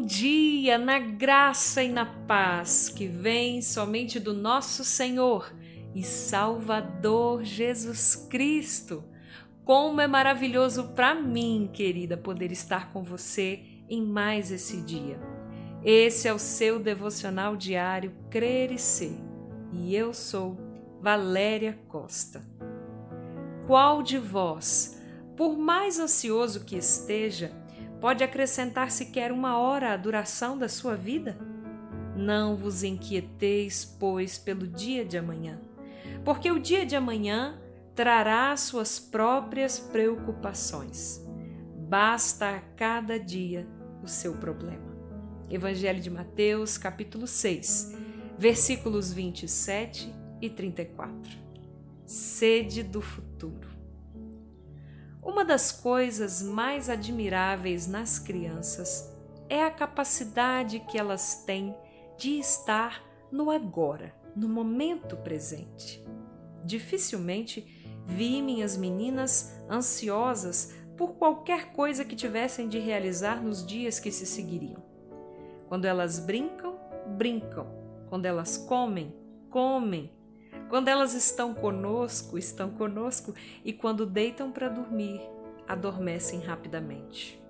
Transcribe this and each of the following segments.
Bom dia na graça e na paz que vem somente do nosso Senhor e Salvador Jesus Cristo. Como é maravilhoso para mim, querida, poder estar com você em mais esse dia. Esse é o seu devocional diário Crer e Ser, e eu sou Valéria Costa. Qual de vós, por mais ansioso que esteja, Pode acrescentar sequer uma hora à duração da sua vida? Não vos inquieteis, pois, pelo dia de amanhã, porque o dia de amanhã trará suas próprias preocupações. Basta a cada dia o seu problema. Evangelho de Mateus, capítulo 6, versículos 27 e 34. Sede do futuro. Uma das coisas mais admiráveis nas crianças é a capacidade que elas têm de estar no agora, no momento presente. Dificilmente vi minhas meninas ansiosas por qualquer coisa que tivessem de realizar nos dias que se seguiriam. Quando elas brincam, brincam. Quando elas comem, comem. Quando elas estão conosco, estão conosco, e quando deitam para dormir, adormecem rapidamente.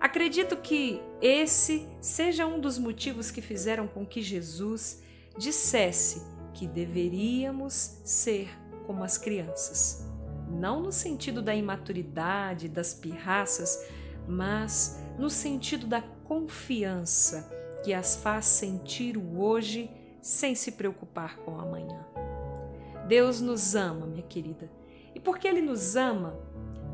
Acredito que esse seja um dos motivos que fizeram com que Jesus dissesse que deveríamos ser como as crianças. Não no sentido da imaturidade, das pirraças, mas no sentido da confiança que as faz sentir o hoje sem se preocupar com o amanhã. Deus nos ama, minha querida, e porque Ele nos ama,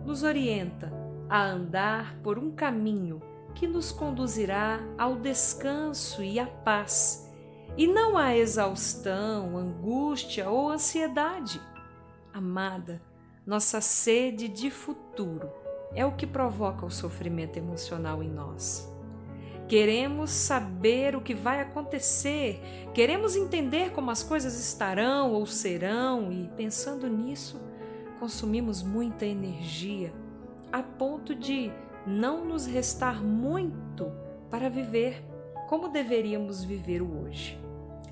nos orienta a andar por um caminho que nos conduzirá ao descanso e à paz, e não à exaustão, angústia ou ansiedade. Amada, nossa sede de futuro é o que provoca o sofrimento emocional em nós. Queremos saber o que vai acontecer, queremos entender como as coisas estarão ou serão, e pensando nisso, consumimos muita energia, a ponto de não nos restar muito para viver como deveríamos viver hoje.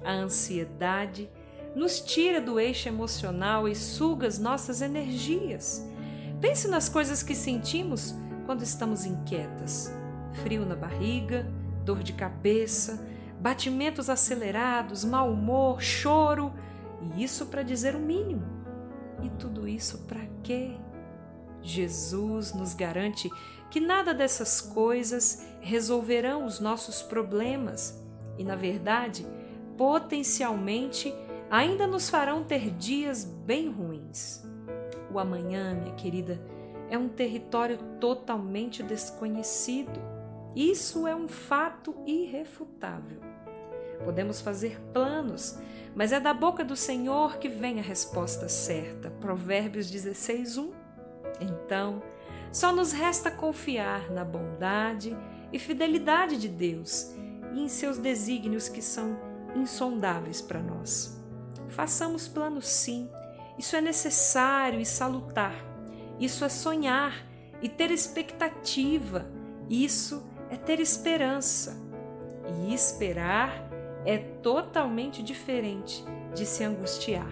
A ansiedade nos tira do eixo emocional e suga as nossas energias. Pense nas coisas que sentimos quando estamos inquietas frio na barriga, dor de cabeça, batimentos acelerados, mau humor, choro, e isso para dizer o mínimo. E tudo isso para quê? Jesus nos garante que nada dessas coisas resolverão os nossos problemas e, na verdade, potencialmente ainda nos farão ter dias bem ruins. O amanhã, minha querida, é um território totalmente desconhecido isso é um fato irrefutável. Podemos fazer planos, mas é da boca do Senhor que vem a resposta certa. Provérbios 16, 1. Então, só nos resta confiar na bondade e fidelidade de Deus e em seus desígnios que são insondáveis para nós. Façamos planos sim, isso é necessário e salutar. Isso é sonhar e ter expectativa. Isso é ter esperança. E esperar é totalmente diferente de se angustiar.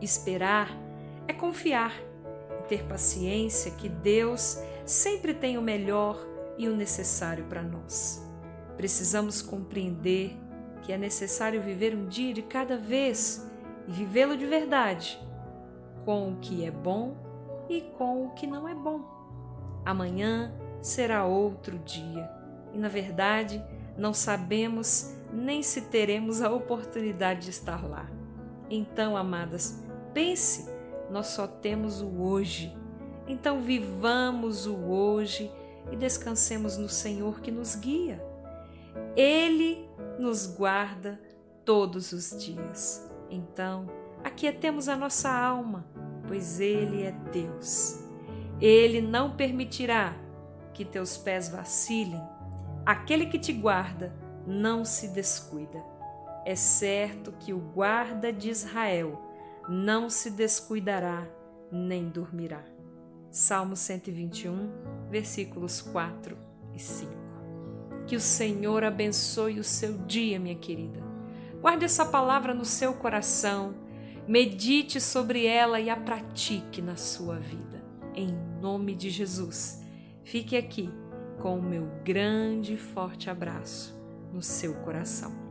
Esperar é confiar e ter paciência que Deus sempre tem o melhor e o necessário para nós. Precisamos compreender que é necessário viver um dia de cada vez e vivê-lo de verdade, com o que é bom e com o que não é bom. Amanhã será outro dia. E na verdade, não sabemos nem se teremos a oportunidade de estar lá. Então, amadas, pense, nós só temos o hoje. Então, vivamos o hoje e descansemos no Senhor que nos guia. Ele nos guarda todos os dias. Então, aquietemos a nossa alma, pois Ele é Deus. Ele não permitirá que teus pés vacilem. Aquele que te guarda não se descuida. É certo que o guarda de Israel não se descuidará nem dormirá. Salmo 121, versículos 4 e 5. Que o Senhor abençoe o seu dia, minha querida. Guarde essa palavra no seu coração, medite sobre ela e a pratique na sua vida. Em nome de Jesus. Fique aqui com o meu grande e forte abraço no seu coração.